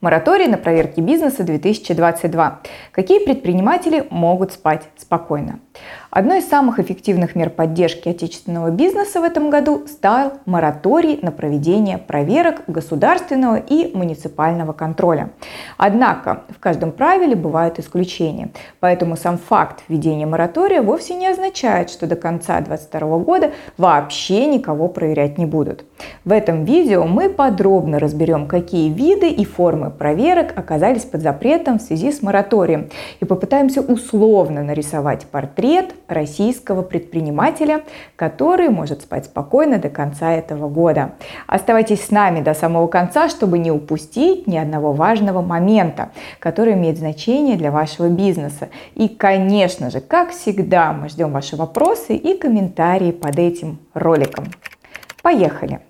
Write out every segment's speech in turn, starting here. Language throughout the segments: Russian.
Мораторий на проверки бизнеса 2022. Какие предприниматели могут спать спокойно? Одной из самых эффективных мер поддержки отечественного бизнеса в этом году стал мораторий на проведение проверок государственного и муниципального контроля. Однако в каждом правиле бывают исключения, поэтому сам факт введения моратория вовсе не означает, что до конца 2022 года вообще никого проверять не будут. В этом видео мы подробно разберем, какие виды и формы проверок оказались под запретом в связи с мораторием и попытаемся условно нарисовать портрет российского предпринимателя, который может спать спокойно до конца этого года. Оставайтесь с нами до самого конца, чтобы не упустить ни одного важного момента, который имеет значение для вашего бизнеса. И, конечно же, как всегда, мы ждем ваши вопросы и комментарии под этим роликом. Поехали!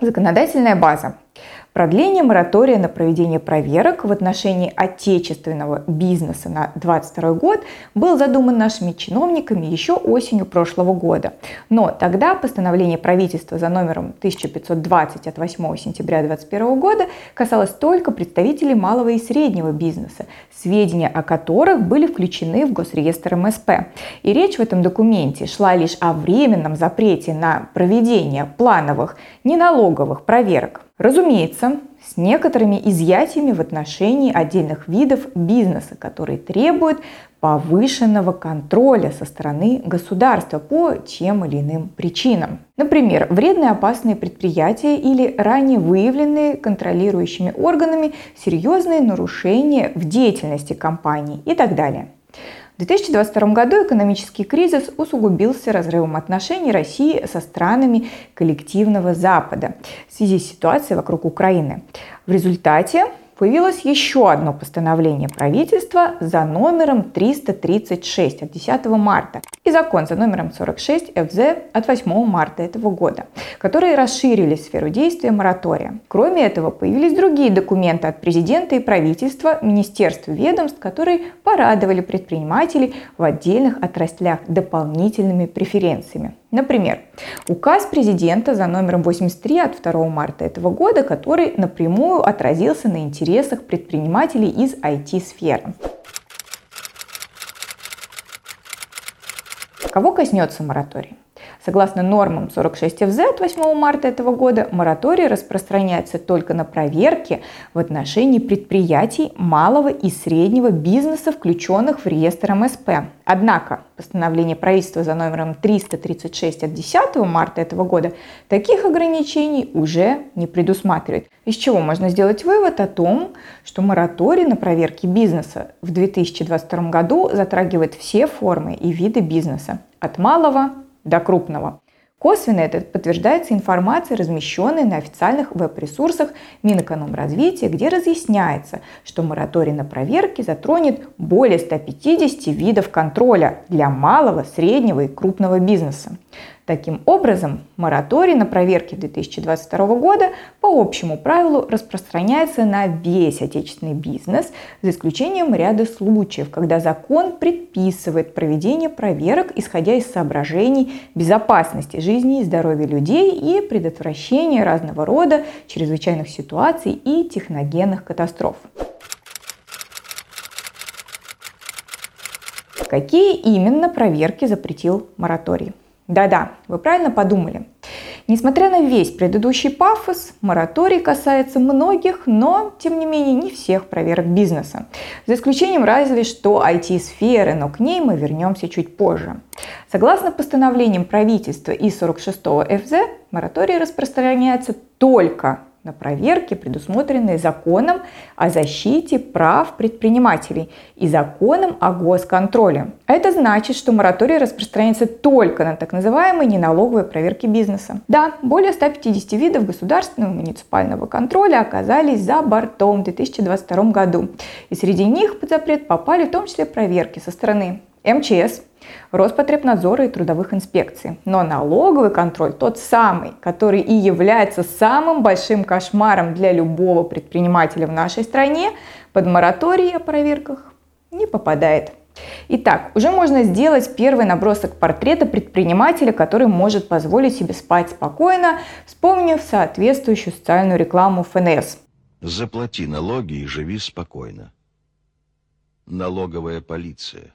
Законодательная база. Продление моратория на проведение проверок в отношении отечественного бизнеса на 2022 год был задуман нашими чиновниками еще осенью прошлого года. Но тогда постановление правительства за номером 1520 от 8 сентября 2021 года касалось только представителей малого и среднего бизнеса, сведения о которых были включены в Госреестр МСП. И речь в этом документе шла лишь о временном запрете на проведение плановых неналоговых проверок Разумеется, с некоторыми изъятиями в отношении отдельных видов бизнеса, которые требуют повышенного контроля со стороны государства по тем или иным причинам. Например, вредные опасные предприятия или ранее выявленные контролирующими органами серьезные нарушения в деятельности компании и так далее. В 2022 году экономический кризис усугубился разрывом отношений России со странами коллективного Запада в связи с ситуацией вокруг Украины. В результате появилось еще одно постановление правительства за номером 336 от 10 марта и закон за номером 46 ФЗ от 8 марта этого года, которые расширили сферу действия моратория. Кроме этого, появились другие документы от президента и правительства, министерств и ведомств, которые порадовали предпринимателей в отдельных отраслях дополнительными преференциями. Например, указ президента за номером 83 от 2 марта этого года, который напрямую отразился на интересах предпринимателей из IT-сферы. Кого коснется мораторий? Согласно нормам 46 ФЗ от 8 марта этого года, мораторий распространяется только на проверки в отношении предприятий малого и среднего бизнеса, включенных в реестр МСП. Однако постановление правительства за номером 336 от 10 марта этого года таких ограничений уже не предусматривает. Из чего можно сделать вывод о том, что мораторий на проверки бизнеса в 2022 году затрагивает все формы и виды бизнеса, от малого до крупного. Косвенно это подтверждается информацией, размещенной на официальных веб-ресурсах Минэкономразвития, где разъясняется, что мораторий на проверки затронет более 150 видов контроля для малого, среднего и крупного бизнеса. Таким образом, мораторий на проверки 2022 года по общему правилу распространяется на весь отечественный бизнес, за исключением ряда случаев, когда закон предписывает проведение проверок, исходя из соображений безопасности жизни и здоровья людей и предотвращения разного рода чрезвычайных ситуаций и техногенных катастроф. Какие именно проверки запретил мораторий? Да-да, вы правильно подумали. Несмотря на весь предыдущий пафос, мораторий касается многих, но, тем не менее, не всех проверок бизнеса. За исключением разве что IT-сферы, но к ней мы вернемся чуть позже. Согласно постановлениям правительства и 46 ФЗ, мораторий распространяется только на проверки, предусмотренные законом о защите прав предпринимателей и законом о госконтроле. Это значит, что мораторий распространяется только на так называемые неналоговые проверки бизнеса. Да, более 150 видов государственного и муниципального контроля оказались за бортом в 2022 году. И среди них под запрет попали в том числе проверки со стороны МЧС, Роспотребнадзора и трудовых инспекций. Но налоговый контроль тот самый, который и является самым большим кошмаром для любого предпринимателя в нашей стране, под мораторий о проверках не попадает. Итак, уже можно сделать первый набросок портрета предпринимателя, который может позволить себе спать спокойно, вспомнив соответствующую социальную рекламу ФНС. Заплати налоги и живи спокойно. Налоговая полиция.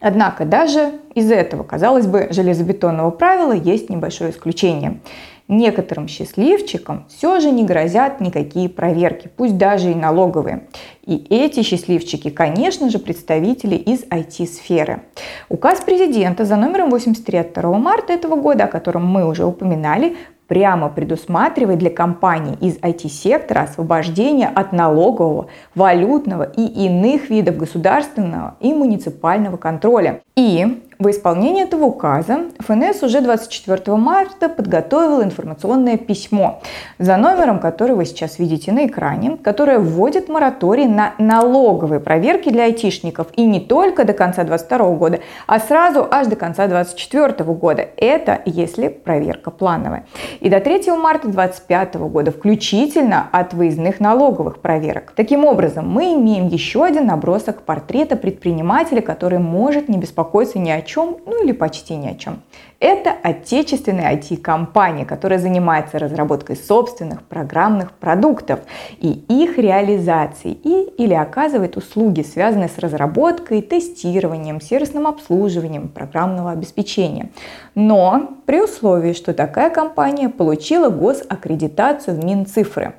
Однако даже из этого, казалось бы, железобетонного правила есть небольшое исключение. Некоторым счастливчикам все же не грозят никакие проверки, пусть даже и налоговые. И эти счастливчики, конечно же, представители из IT-сферы. Указ президента за номером 83 от 2 марта этого года, о котором мы уже упоминали, прямо предусматривает для компаний из IT-сектора освобождение от налогового, валютного и иных видов государственного и муниципального контроля. И в исполнение этого указа ФНС уже 24 марта подготовил информационное письмо за номером, который вы сейчас видите на экране, которое вводит мораторий на налоговые проверки для айтишников и не только до конца 2022 года, а сразу аж до конца 2024 года. Это если проверка плановая. И до 3 марта 2025 года включительно от выездных налоговых проверок. Таким образом, мы имеем еще один набросок портрета предпринимателя, который может не беспокоиться ни о чем, ну или почти ни о чем. Это отечественная IT-компания, которая занимается разработкой собственных программных продуктов и их реализацией и или оказывает услуги, связанные с разработкой, тестированием, сервисным обслуживанием программного обеспечения. Но при условии, что такая компания получила госаккредитацию в Минцифры.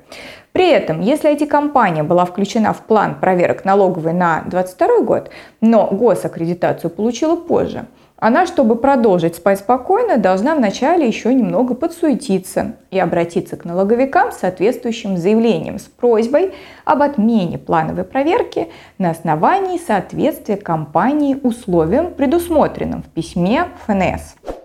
При этом, если IT-компания была включена в план проверок налоговой на 2022 год, но госаккредитацию получила позже, она, чтобы продолжить спать спокойно, должна вначале еще немного подсуетиться и обратиться к налоговикам с соответствующим заявлением с просьбой об отмене плановой проверки на основании соответствия компании условиям, предусмотренным в письме ФНС.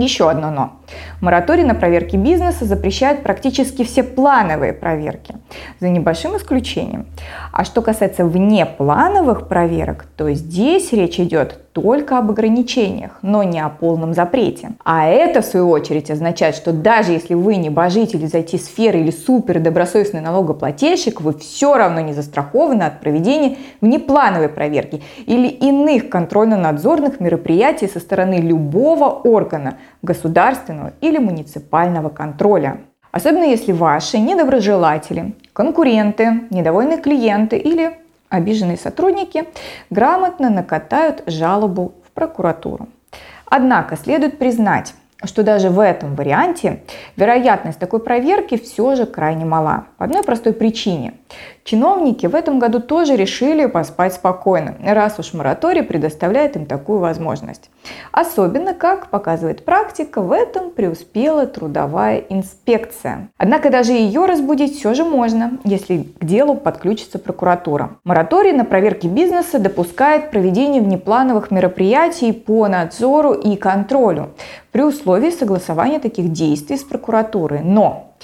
Еще одно но. Мораторий на проверки бизнеса запрещает практически все плановые проверки, за небольшим исключением. А что касается внеплановых проверок, то здесь речь идет только об ограничениях, но не о полном запрете. А это, в свою очередь, означает, что даже если вы не божитель из IT-сферы или супер добросовестный налогоплательщик, вы все равно не застрахованы от проведения внеплановой проверки или иных контрольно-надзорных мероприятий со стороны любого органа государственного или муниципального контроля. Особенно если ваши недоброжелатели, конкуренты, недовольные клиенты или обиженные сотрудники грамотно накатают жалобу в прокуратуру. Однако следует признать, что даже в этом варианте вероятность такой проверки все же крайне мала. По одной простой причине. Чиновники в этом году тоже решили поспать спокойно, раз уж мораторий предоставляет им такую возможность. Особенно, как показывает практика, в этом преуспела трудовая инспекция. Однако даже ее разбудить все же можно, если к делу подключится прокуратура. Мораторий на проверки бизнеса допускает проведение внеплановых мероприятий по надзору и контролю при условии согласования таких действий с прокуратурой. Но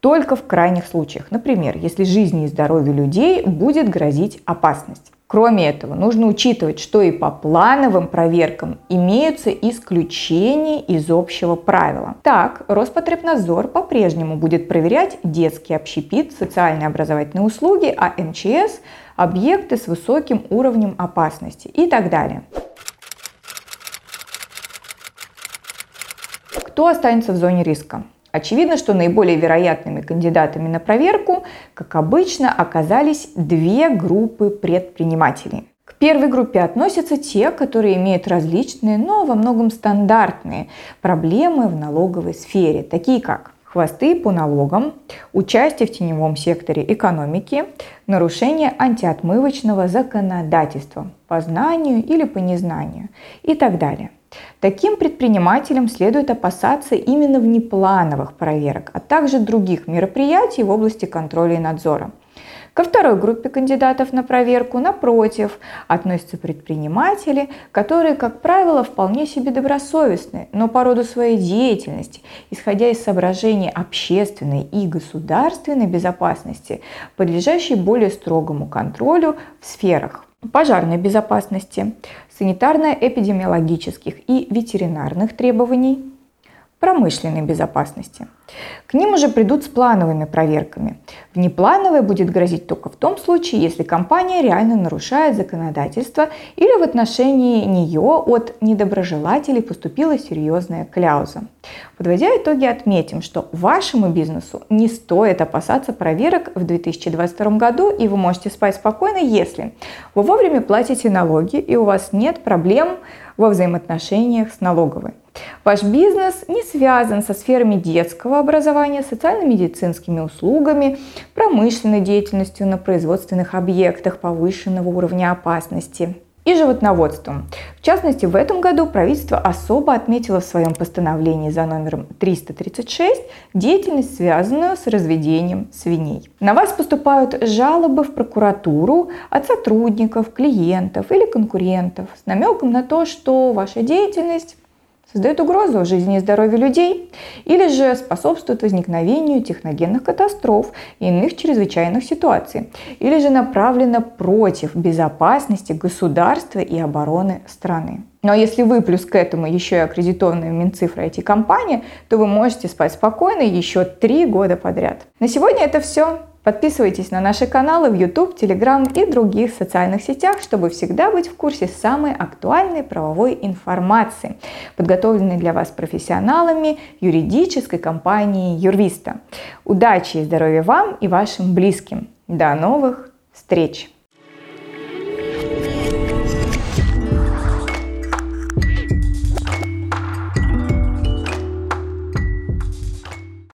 только в крайних случаях. Например, если жизни и здоровью людей будет грозить опасность. Кроме этого, нужно учитывать, что и по плановым проверкам имеются исключения из общего правила. Так, Роспотребнадзор по-прежнему будет проверять детский общепит, социальные образовательные услуги, а МЧС – объекты с высоким уровнем опасности и так далее. Кто останется в зоне риска? Очевидно, что наиболее вероятными кандидатами на проверку, как обычно, оказались две группы предпринимателей. К первой группе относятся те, которые имеют различные, но во многом стандартные проблемы в налоговой сфере, такие как хвосты по налогам, участие в теневом секторе экономики, нарушение антиотмывочного законодательства по знанию или по незнанию и так далее. Таким предпринимателям следует опасаться именно внеплановых проверок, а также других мероприятий в области контроля и надзора. Ко второй группе кандидатов на проверку, напротив, относятся предприниматели, которые, как правило, вполне себе добросовестны, но по роду своей деятельности, исходя из соображений общественной и государственной безопасности, подлежащие более строгому контролю в сферах пожарной безопасности, санитарно-эпидемиологических и ветеринарных требований, промышленной безопасности. К ним уже придут с плановыми проверками. Внеплановая будет грозить только в том случае, если компания реально нарушает законодательство или в отношении нее от недоброжелателей поступила серьезная кляуза. Подводя итоги, отметим, что вашему бизнесу не стоит опасаться проверок в 2022 году, и вы можете спать спокойно, если вы вовремя платите налоги и у вас нет проблем во взаимоотношениях с налоговой. Ваш бизнес не связан со сферами детского образования, социально-медицинскими услугами, промышленной деятельностью на производственных объектах повышенного уровня опасности и животноводством. В частности, в этом году правительство особо отметило в своем постановлении за номером 336 деятельность, связанную с разведением свиней. На вас поступают жалобы в прокуратуру от сотрудников, клиентов или конкурентов с намеком на то, что ваша деятельность создает угрозу жизни и здоровью людей или же способствует возникновению техногенных катастроф и иных чрезвычайных ситуаций, или же направлена против безопасности государства и обороны страны. Но если вы плюс к этому еще и аккредитованная Минцифра IT-компания, то вы можете спать спокойно еще три года подряд. На сегодня это все. Подписывайтесь на наши каналы в YouTube, Telegram и других социальных сетях, чтобы всегда быть в курсе самой актуальной правовой информации, подготовленной для вас профессионалами юридической компании Юрвиста. Удачи и здоровья вам и вашим близким. До новых встреч!